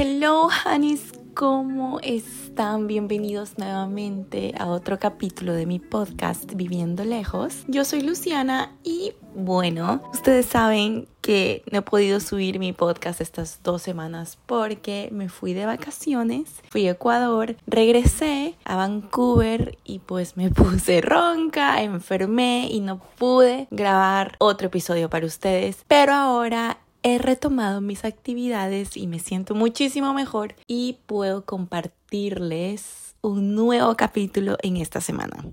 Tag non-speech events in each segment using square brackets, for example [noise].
Hello, honeys, ¿cómo están? Bienvenidos nuevamente a otro capítulo de mi podcast Viviendo Lejos. Yo soy Luciana y bueno, ustedes saben que no he podido subir mi podcast estas dos semanas porque me fui de vacaciones, fui a Ecuador, regresé a Vancouver y pues me [laughs] puse ronca, enfermé y no pude grabar otro episodio para ustedes. Pero ahora he retomado mis actividades y me siento muchísimo mejor y puedo compartirles un nuevo capítulo en esta semana.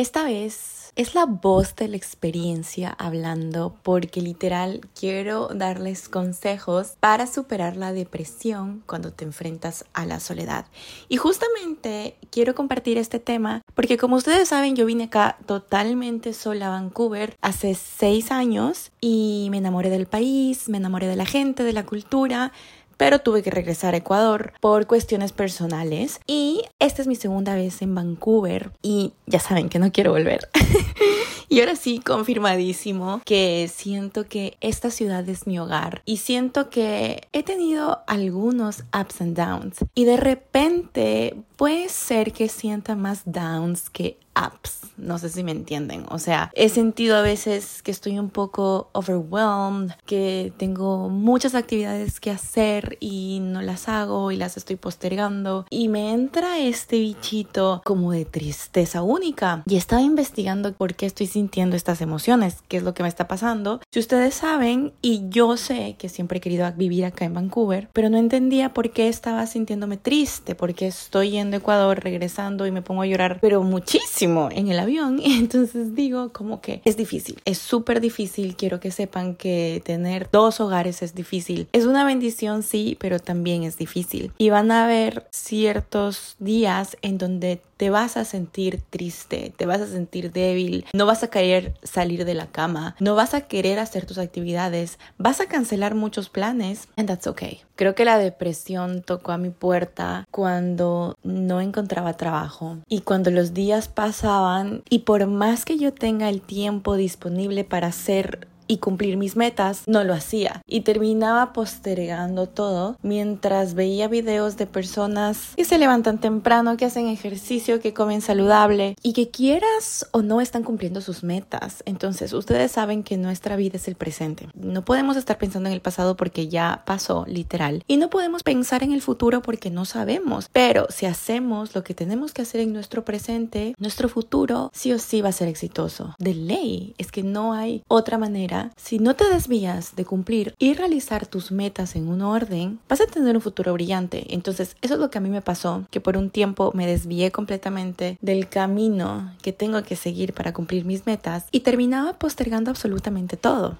Esta vez es la voz de la experiencia hablando porque literal quiero darles consejos para superar la depresión cuando te enfrentas a la soledad. Y justamente quiero compartir este tema porque como ustedes saben yo vine acá totalmente sola a Vancouver hace seis años y me enamoré del país, me enamoré de la gente, de la cultura pero tuve que regresar a Ecuador por cuestiones personales y esta es mi segunda vez en Vancouver y ya saben que no quiero volver. [laughs] y ahora sí, confirmadísimo que siento que esta ciudad es mi hogar y siento que he tenido algunos ups and downs y de repente puede ser que sienta más downs que ups. No sé si me entienden. O sea, he sentido a veces que estoy un poco overwhelmed, que tengo muchas actividades que hacer y no las hago y las estoy postergando. Y me entra este bichito como de tristeza única. Y estaba investigando por qué estoy sintiendo estas emociones, qué es lo que me está pasando. Si ustedes saben, y yo sé que siempre he querido vivir acá en Vancouver, pero no entendía por qué estaba sintiéndome triste, porque estoy yendo a Ecuador, regresando y me pongo a llorar, pero muchísimo en el avión [laughs] entonces digo como que es difícil, es súper difícil, quiero que sepan que tener dos hogares es difícil. Es una bendición, sí, pero también es difícil. Y van a haber ciertos días en donde te vas a sentir triste, te vas a sentir débil, no vas a querer salir de la cama, no vas a querer hacer tus actividades, vas a cancelar muchos planes, and that's okay. Creo que la depresión tocó a mi puerta cuando no encontraba trabajo y cuando los días pasaban y por más que yo tenga el tiempo disponible para hacer y cumplir mis metas, no lo hacía y terminaba postergando todo mientras veía videos de personas que se levantan temprano, que hacen ejercicio, que comen saludable y que quieras o no están cumpliendo sus metas. Entonces, ustedes saben que nuestra vida es el presente. No podemos estar pensando en el pasado porque ya pasó, literal. Y no podemos pensar en el futuro porque no sabemos. Pero si hacemos lo que tenemos que hacer en nuestro presente, nuestro futuro sí o sí va a ser exitoso. De ley, es que no hay otra manera si no te desvías de cumplir y realizar tus metas en un orden, vas a tener un futuro brillante. Entonces, eso es lo que a mí me pasó, que por un tiempo me desvié completamente del camino que tengo que seguir para cumplir mis metas y terminaba postergando absolutamente todo.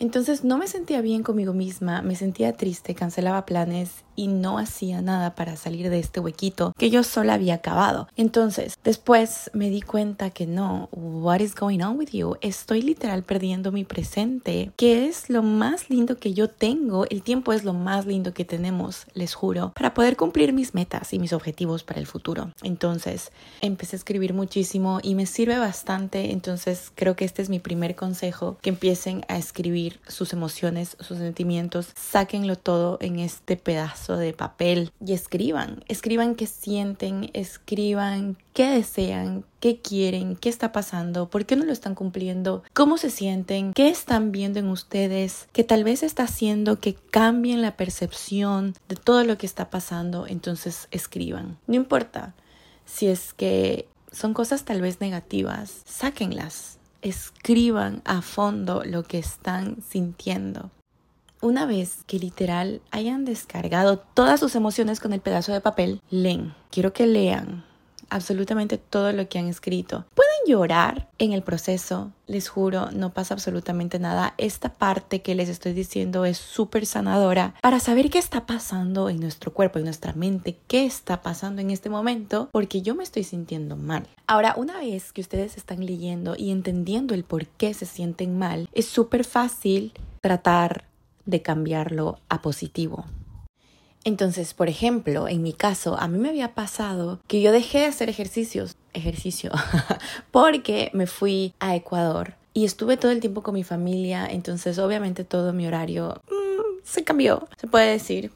Entonces no me sentía bien conmigo misma, me sentía triste, cancelaba planes y no hacía nada para salir de este huequito que yo sola había acabado. Entonces, después me di cuenta que no, what is going on with you? Estoy literal perdiendo mi presente, que es lo más lindo que yo tengo. El tiempo es lo más lindo que tenemos, les juro, para poder cumplir mis metas y mis objetivos para el futuro. Entonces, empecé a escribir muchísimo y me sirve bastante. Entonces, creo que este es mi primer consejo, que empiecen a escribir sus emociones, sus sentimientos, sáquenlo todo en este pedazo de papel y escriban, escriban qué sienten, escriban qué desean, qué quieren, qué está pasando, por qué no lo están cumpliendo, cómo se sienten, qué están viendo en ustedes, que tal vez está haciendo que cambien la percepción de todo lo que está pasando, entonces escriban. No importa si es que son cosas tal vez negativas, sáquenlas. Escriban a fondo lo que están sintiendo. Una vez que literal hayan descargado todas sus emociones con el pedazo de papel, leen. Quiero que lean absolutamente todo lo que han escrito. Llorar en el proceso, les juro, no pasa absolutamente nada. Esta parte que les estoy diciendo es súper sanadora para saber qué está pasando en nuestro cuerpo, en nuestra mente, qué está pasando en este momento, porque yo me estoy sintiendo mal. Ahora, una vez que ustedes están leyendo y entendiendo el por qué se sienten mal, es súper fácil tratar de cambiarlo a positivo. Entonces, por ejemplo, en mi caso, a mí me había pasado que yo dejé de hacer ejercicios, ejercicio, [laughs] porque me fui a Ecuador y estuve todo el tiempo con mi familia, entonces obviamente todo mi horario mm, se cambió, se puede decir.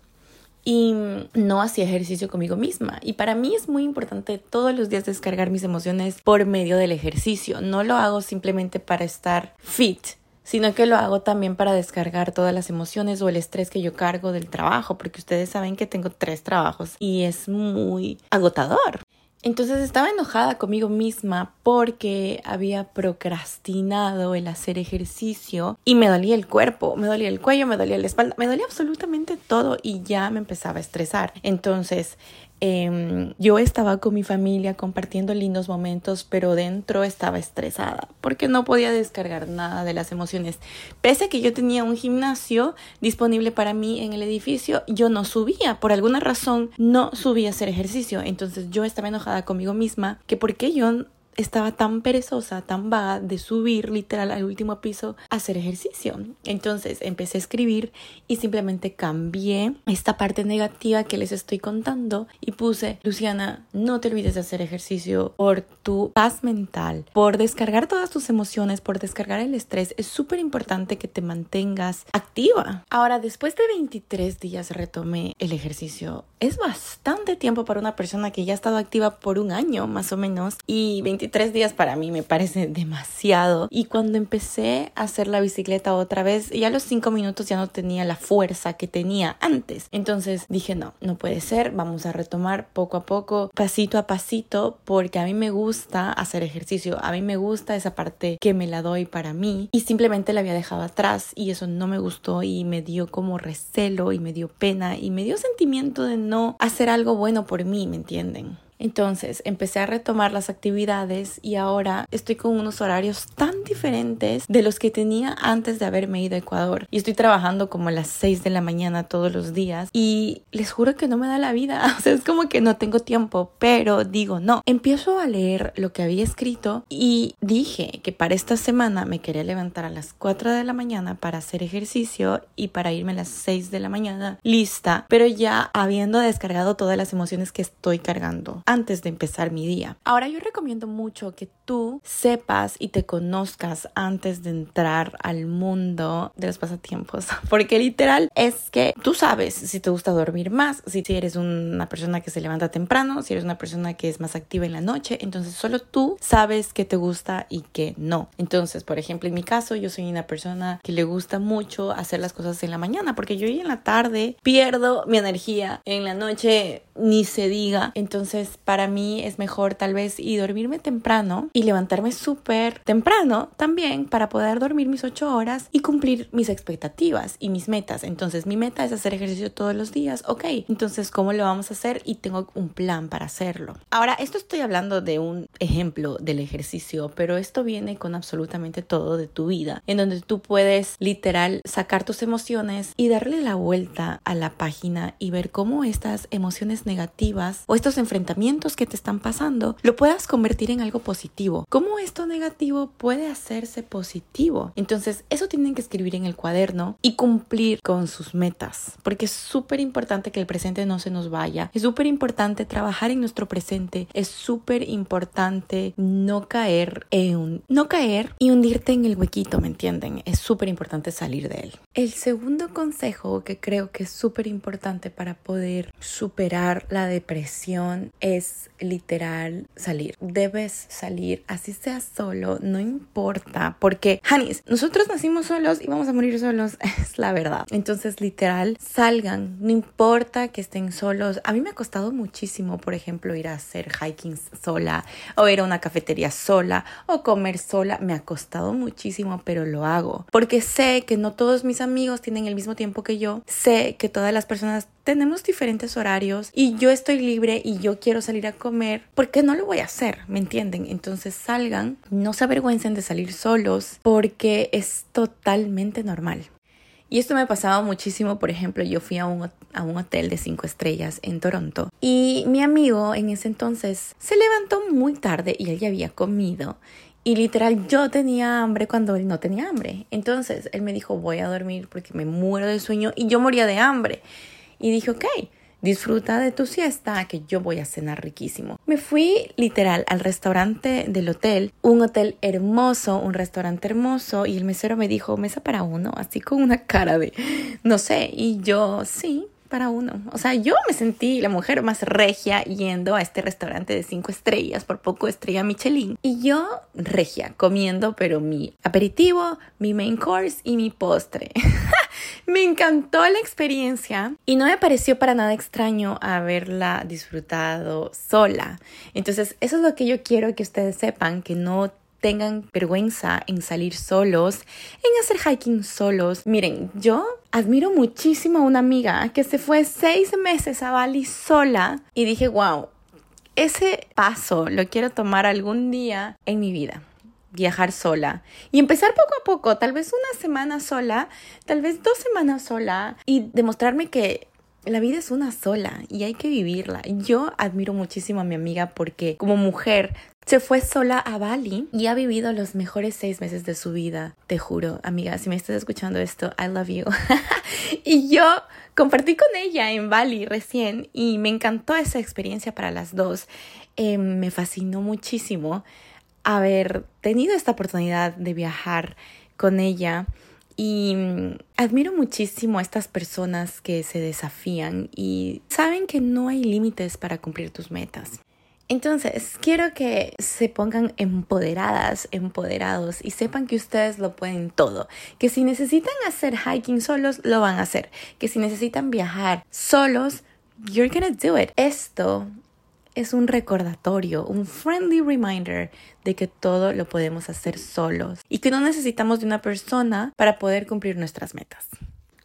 y no hacía ejercicio conmigo misma. Y para mí es muy importante todos los días descargar mis emociones por medio del ejercicio. No lo hago simplemente para estar fit, sino que lo hago también para descargar todas las emociones o el estrés que yo cargo del trabajo, porque ustedes saben que tengo tres trabajos y es muy agotador. Entonces estaba enojada conmigo misma porque había procrastinado el hacer ejercicio y me dolía el cuerpo, me dolía el cuello, me dolía la espalda, me dolía absolutamente todo y ya me empezaba a estresar. Entonces Em, yo estaba con mi familia compartiendo lindos momentos, pero dentro estaba estresada porque no podía descargar nada de las emociones. Pese a que yo tenía un gimnasio disponible para mí en el edificio, yo no subía. Por alguna razón no subía a hacer ejercicio. Entonces yo estaba enojada conmigo misma que porque yo estaba tan perezosa, tan vaga de subir literal al último piso a hacer ejercicio. Entonces empecé a escribir y simplemente cambié esta parte negativa que les estoy contando y puse, Luciana, no te olvides de hacer ejercicio por tu paz mental, por descargar todas tus emociones, por descargar el estrés. Es súper importante que te mantengas activa. Ahora, después de 23 días retomé el ejercicio. Es bastante tiempo para una persona que ya ha estado activa por un año más o menos y 23 tres días para mí me parece [laughs] demasiado. Y cuando empecé a hacer la bicicleta otra vez, ya los cinco minutos ya no tenía la fuerza que tenía antes. Entonces dije, no, no puede ser, vamos a retomar poco a poco, pasito a pasito, porque a mí me gusta hacer ejercicio, a mí me gusta esa parte que me la doy para mí y simplemente la había dejado atrás y eso no me gustó y me dio como recelo y me dio pena y me dio sentimiento de no hacer algo bueno por mí, ¿me entienden? Entonces empecé a retomar las actividades y ahora estoy con unos horarios tan diferentes de los que tenía antes de haberme ido a Ecuador. Y estoy trabajando como a las 6 de la mañana todos los días y les juro que no me da la vida. [laughs] O sea, es como que no tengo tiempo, pero digo, no. Empiezo a leer lo que había escrito y dije que para esta semana me quería levantar a las 4 de la mañana para hacer ejercicio y para irme a las 6 de la mañana lista, pero ya habiendo descargado todas las emociones que estoy cargando antes de empezar mi día. Ahora yo recomiendo mucho que tú sepas y te conozcas antes de entrar al mundo de los pasatiempos, [laughs] porque literal es que tú sabes si te gusta dormir más, si eres una persona que se levanta temprano, si eres una persona que es más activa en la noche, entonces solo tú sabes qué te gusta y qué no. Entonces, por ejemplo, en mi caso, yo soy una persona que le gusta mucho hacer las cosas en la mañana, porque yo en la tarde pierdo mi energía, en la noche ni se diga, entonces para mí es mejor tal vez y dormirme temprano y levantarme súper temprano también para poder dormir mis ocho horas y cumplir mis expectativas y mis metas. Entonces mi meta es hacer ejercicio todos los días. Ok, entonces ¿cómo lo vamos a hacer? Y tengo un plan para hacerlo. Ahora, esto estoy hablando de un ejemplo del ejercicio, pero esto viene con absolutamente todo de tu vida, en donde tú puedes literal sacar tus emociones y darle la vuelta a la página y ver cómo estas emociones negativas o estos enfrentamientos que te están pasando lo puedas convertir en algo positivo. ¿Cómo esto negativo puede hacerse positivo? Entonces, eso tienen que escribir en el cuaderno y cumplir con sus metas, porque es súper importante que el presente no se nos vaya. Es súper importante trabajar en nuestro presente. Es súper importante no caer en no caer y hundirte en el huequito, ¿me entienden? Es súper importante salir de él. El segundo consejo que creo que es súper importante para poder superar la depresión es literal salir. Debes salir, así sea solo, no importa. Porque, Hanis, nosotros nacimos solos y vamos a morir solos, [laughs] es la verdad. Entonces, literal, salgan, no importa que estén solos. A mí me ha costado muchísimo, por ejemplo, ir a hacer hiking sola, o ir a una cafetería sola, o comer sola. Me ha costado muchísimo, pero lo hago. Porque sé que no todos mis amigos tienen el mismo tiempo que yo. Sé que todas las personas tenemos diferentes horarios y yo estoy libre y yo quiero salir a comer, porque no lo voy a hacer? ¿Me entienden? Entonces salgan, no se avergüencen de salir solos porque es totalmente normal. Y esto me ha pasado muchísimo, por ejemplo, yo fui a un, a un hotel de cinco estrellas en Toronto y mi amigo en ese entonces se levantó muy tarde y él ya había comido y literal, yo tenía hambre cuando él no tenía hambre. Entonces, él me dijo, voy a dormir porque me muero de sueño y yo moría de hambre. Y dije, ok, disfruta de tu siesta, que yo voy a cenar riquísimo. Me fui literal al restaurante del hotel, un hotel hermoso, un restaurante hermoso, y el mesero me dijo, mesa para uno, así con una cara de, no sé, y yo, sí, para uno. O sea, yo me sentí la mujer más regia yendo a este restaurante de cinco estrellas, por poco estrella Michelin. Y yo regia, comiendo, pero mi aperitivo, mi main course y mi postre. [laughs] me encantó la experiencia y no me pareció para nada extraño haberla disfrutado sola. Entonces, eso es lo que yo quiero que ustedes sepan, que no tengan vergüenza en salir solos, en hacer hiking solos. Miren, yo admiro muchísimo a una amiga que se fue seis meses a Bali sola y dije, wow, ese paso lo quiero tomar algún día en mi vida viajar sola y empezar poco a poco, tal vez una semana sola, tal vez dos semanas sola y demostrarme que la vida es una sola y hay que vivirla. Yo admiro muchísimo a mi amiga porque como mujer se fue sola a Bali y ha vivido los mejores seis meses de su vida. Te juro, amiga, si me estás escuchando esto, I love you. [laughs] y yo compartí con ella en Bali recién y me encantó esa experiencia para las dos. Em, me fascinó muchísimo haber tenido esta oportunidad de viajar con ella. Y mm, admiro muchísimo a estas personas que se desafían y saben que no hay límites para cumplir tus metas. Entonces, quiero que se pongan empoderadas, empoderados y sepan que ustedes lo pueden todo. Que si necesitan hacer hiking solos, lo van a hacer. Que si necesitan viajar solos, you're gonna do it. Esto es un recordatorio, un friendly reminder de que todo lo podemos hacer solos y que no necesitamos de una persona para poder cumplir nuestras metas.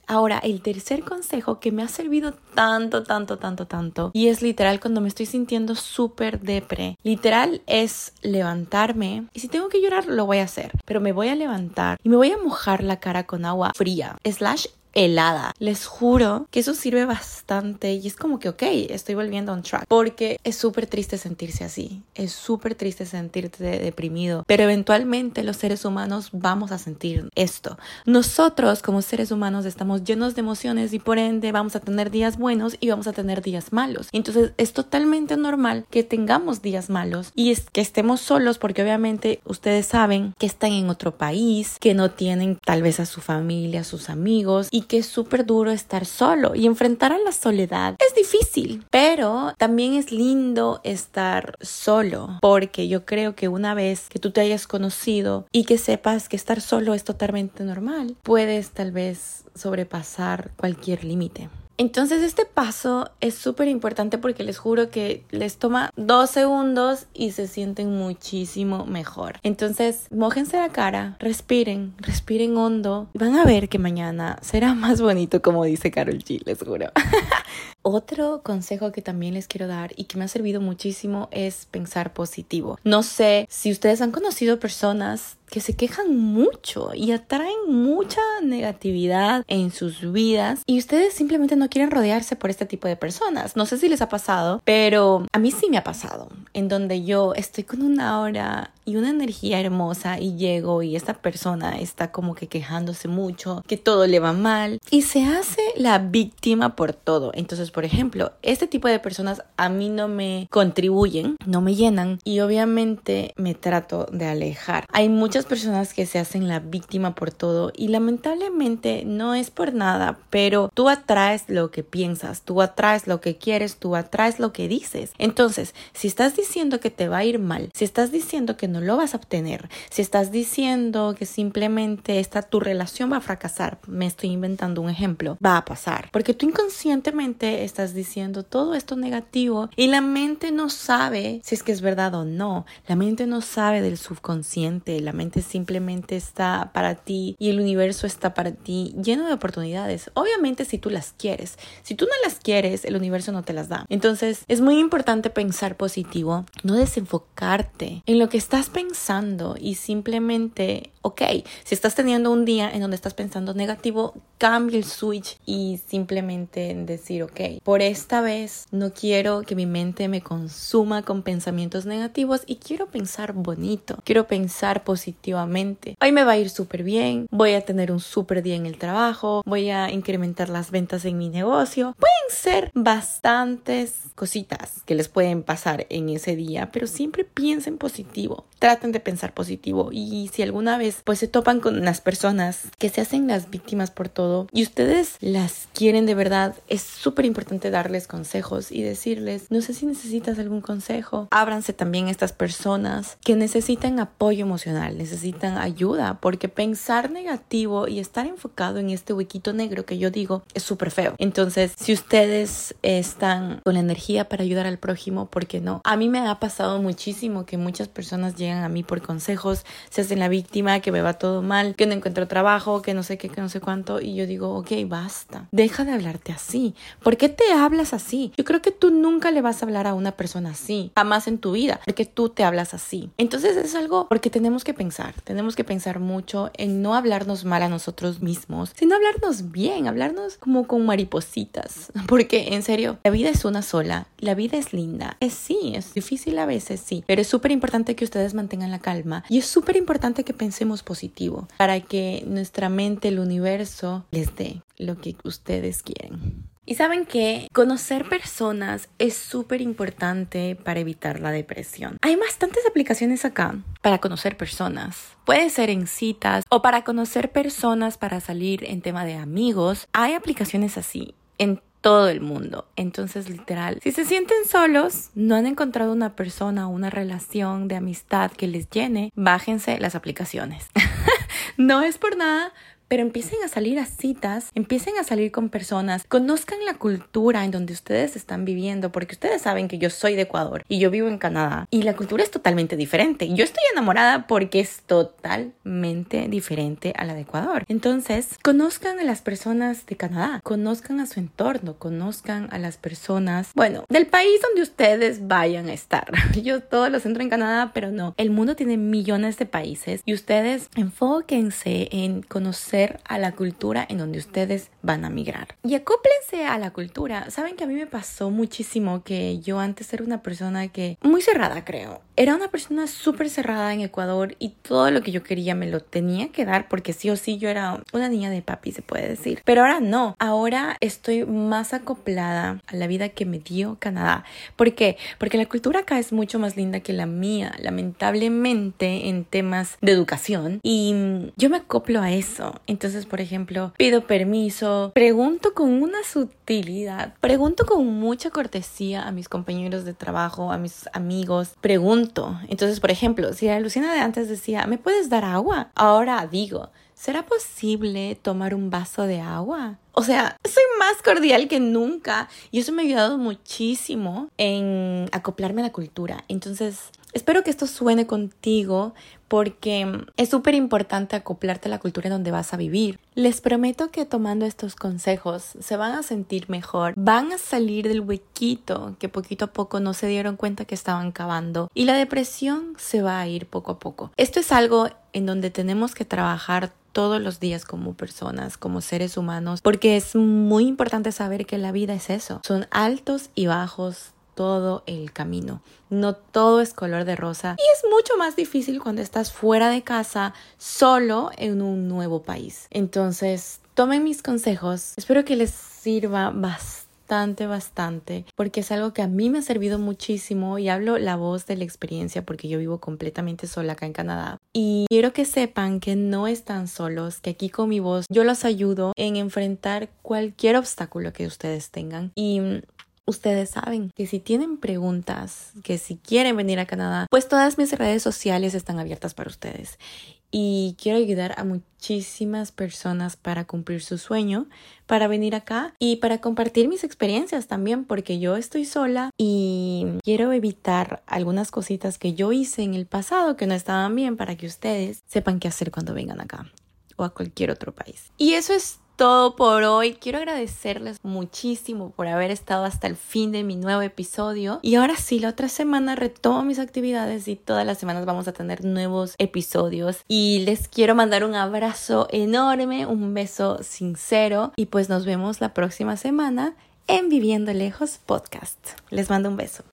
Ahora, el tercer consejo que me ha servido tanto, tanto, tanto, tanto, y es literal cuando me estoy sintiendo súper depre, literal es levantarme y si tengo que llorar lo voy a hacer, pero me voy a levantar y me voy a mojar la cara con agua fría, slash helada. Les juro que eso sirve bastante y es como que, ok, estoy volviendo on track. Porque es súper triste sentirse así. Es súper triste sentirte deprimido. Pero eventualmente los seres humanos vamos a sentir esto. Nosotros como seres humanos estamos llenos de emociones y por ende vamos a tener días buenos y vamos a tener días malos. Entonces es totalmente normal que tengamos días malos y es que estemos solos porque obviamente ustedes saben que están en otro país, que no tienen tal vez a su familia, a sus amigos y que es súper duro estar solo y enfrentar a la soledad es difícil, pero también es lindo estar solo porque yo creo que una vez que tú te hayas conocido y que sepas que estar solo es totalmente normal, puedes tal vez sobrepasar cualquier límite. Entonces este paso es súper importante porque les juro que les toma dos segundos y se sienten muchísimo mejor. Entonces, mójense la cara, respiren, respiren hondo. Van a ver que mañana será más bonito como dice Carol G, les juro. [laughs] Otro consejo que también les quiero dar y que me ha servido muchísimo es pensar positivo. No sé si ustedes han conocido personas que se quejan mucho y atraen mucha negatividad en sus vidas y ustedes simplemente no quieren rodearse por este tipo de personas. No sé si les ha pasado, pero a mí sí me ha pasado, en donde yo estoy con una hora y una energía hermosa y llego y esta persona está como que quejándose mucho, que todo le va mal y se hace la víctima por todo. Entonces, por ejemplo, este tipo de personas a mí no me contribuyen, no me llenan y obviamente me trato de alejar. Hay muchas personas que se hacen la víctima por todo y lamentablemente no es por nada, pero tú atraes lo que piensas, tú atraes lo que quieres, tú atraes lo que dices. Entonces, si estás diciendo que te va a ir mal, si estás diciendo que no lo vas a obtener. Si estás diciendo que simplemente esta tu relación va a fracasar, me estoy inventando un ejemplo, va a pasar. Porque tú inconscientemente estás diciendo todo esto negativo y la mente no sabe si es que es verdad o no. La mente no sabe del subconsciente, la mente simplemente está para ti y el universo está para ti lleno de oportunidades. Obviamente si tú las quieres. Si tú no las quieres, el universo no te las da. Entonces es muy importante pensar positivo, no desenfocarte en lo que estás pensando y simplemente, ok, si estás teniendo un día en donde estás pensando negativo, cambia el switch y simplemente decir, ok, por esta vez no quiero que mi mente me consuma con pensamientos negativos y quiero pensar bonito, quiero pensar positivamente. Hoy me va a ir súper bien, voy a tener un súper día en el trabajo, voy a incrementar las ventas en mi negocio. Pueden ser bastantes cositas que les pueden pasar en ese día, pero siempre piensen positivo traten de pensar positivo y si alguna vez pues se topan con las personas que se hacen las víctimas por todo y ustedes las quieren de verdad, es súper importante darles consejos y decirles, no sé si necesitas algún consejo, ábranse también estas personas que necesitan apoyo emocional, necesitan ayuda, porque pensar negativo y estar enfocado en este huequito negro que yo digo es súper feo. Entonces, si ustedes están con la energía para ayudar al prójimo, ¿por qué no? A mí me ha pasado muchísimo que muchas personas llegan a mí por consejos, se hacen la víctima, que me va todo mal, que no encuentro trabajo, que no sé qué, que no sé cuánto, y yo digo, ok, basta, deja de hablarte así. ¿Por qué te hablas así? Yo creo que tú nunca le vas a hablar a una persona así, jamás en tu vida, porque tú te hablas así. Entonces es algo porque tenemos que pensar, tenemos que pensar mucho en no hablarnos mal a nosotros mismos, sino hablarnos bien, hablarnos como con maripositas, [laughs] porque en serio, la vida es una sola, la vida es linda, es sí, es difícil a veces, sí, pero es súper importante que ustedes mantengan la calma y es súper importante que pensemos positivo para que nuestra mente, el universo, les dé lo que ustedes quieren. Y saben que conocer personas es súper importante para evitar la depresión. Hay bastantes aplicaciones acá para conocer personas. Puede ser en citas o para conocer personas para salir en tema de amigos. Hay aplicaciones así en todo el mundo. Entonces, literal, si se sienten solos, no han encontrado una persona o una relación de amistad que les llene, bájense las aplicaciones. [laughs] no es por nada, pero empiecen a salir a citas, empiecen a salir con personas, conozcan la cultura en donde ustedes están viviendo, porque ustedes saben que yo soy de Ecuador y yo vivo en Canadá y la cultura es totalmente diferente. Yo estoy enamorada porque es totalmente diferente a la de Ecuador. Entonces, conozcan a las personas de Canadá, conozcan a su entorno, conozcan a las personas, bueno, del país donde ustedes vayan a estar. [laughs] Yo todos los centro en Canadá, pero no. El mundo tiene millones de países y ustedes enfóquense en a la cultura en donde ustedes van a migrar. Y acóplense a la cultura. Saben que a mí me pasó muchísimo que yo antes era una persona que muy cerrada, creo. Era una persona súper cerrada en Ecuador y todo lo que yo quería me lo tenía que dar porque sí o sí yo era una niña de papi, se puede decir. Pero ahora no. Ahora estoy más acoplada a la vida que me dio Canadá. ¿Por qué? Porque la cultura acá es mucho más linda que la mía, lamentablemente en temas de educación. Y yo me acoplo a eso. Entonces, por ejemplo, pido permiso, pregunto con una sutilidad, pregunto con mucha cortesía a mis compañeros de trabajo, a mis amigos, pregunto. Entonces, por ejemplo, si la Luciana de antes decía, ¿me puedes dar agua? Ahora digo, ¿será posible tomar un vaso de agua? O sea, soy más cordial que nunca y eso me ha ayudado muchísimo en acoplarme a la cultura. Entonces, espero que esto suene contigo porque es súper importante acoplarte a la cultura donde vas a vivir. Les prometo que tomando estos consejos se van a sentir mejor, van a salir del huequito que poquito a poco no se dieron cuenta que estaban cavando y la depresión se va a ir poco a poco. Esto es algo en donde tenemos que trabajar todos los días como personas, como seres humanos, porque es muy importante saber que la vida es eso, son altos y bajos todo el camino. No todo es color de rosa y es mucho más difícil cuando estás fuera de casa, solo en un nuevo país. Entonces, tomen mis consejos. Espero que les sirva bastante bastante, porque es algo que a mí me ha servido muchísimo y hablo la voz de la experiencia porque yo vivo completamente sola acá en Canadá. Y quiero que sepan que no están solos, que aquí con mi voz yo los ayudo en enfrentar cualquier obstáculo que ustedes tengan. Y ustedes saben que si tienen preguntas, que si quieren venir a Canadá, pues todas mis redes sociales están abiertas para ustedes y quiero ayudar a muchísimas personas para cumplir su sueño, para venir acá y para compartir mis experiencias también, porque yo estoy sola y quiero evitar algunas cositas que yo hice en el pasado que no estaban bien para que ustedes sepan qué hacer cuando vengan acá o a cualquier otro país. Y eso es todo por hoy. Quiero agradecerles muchísimo por haber estado hasta el fin de mi nuevo episodio. Y ahora sí, la otra semana retomo mis actividades y todas las semanas vamos a tener nuevos episodios. Y les quiero mandar un abrazo enorme, un beso sincero. Y pues nos vemos la próxima semana en Viviendo Lejos Podcast. Les mando un beso.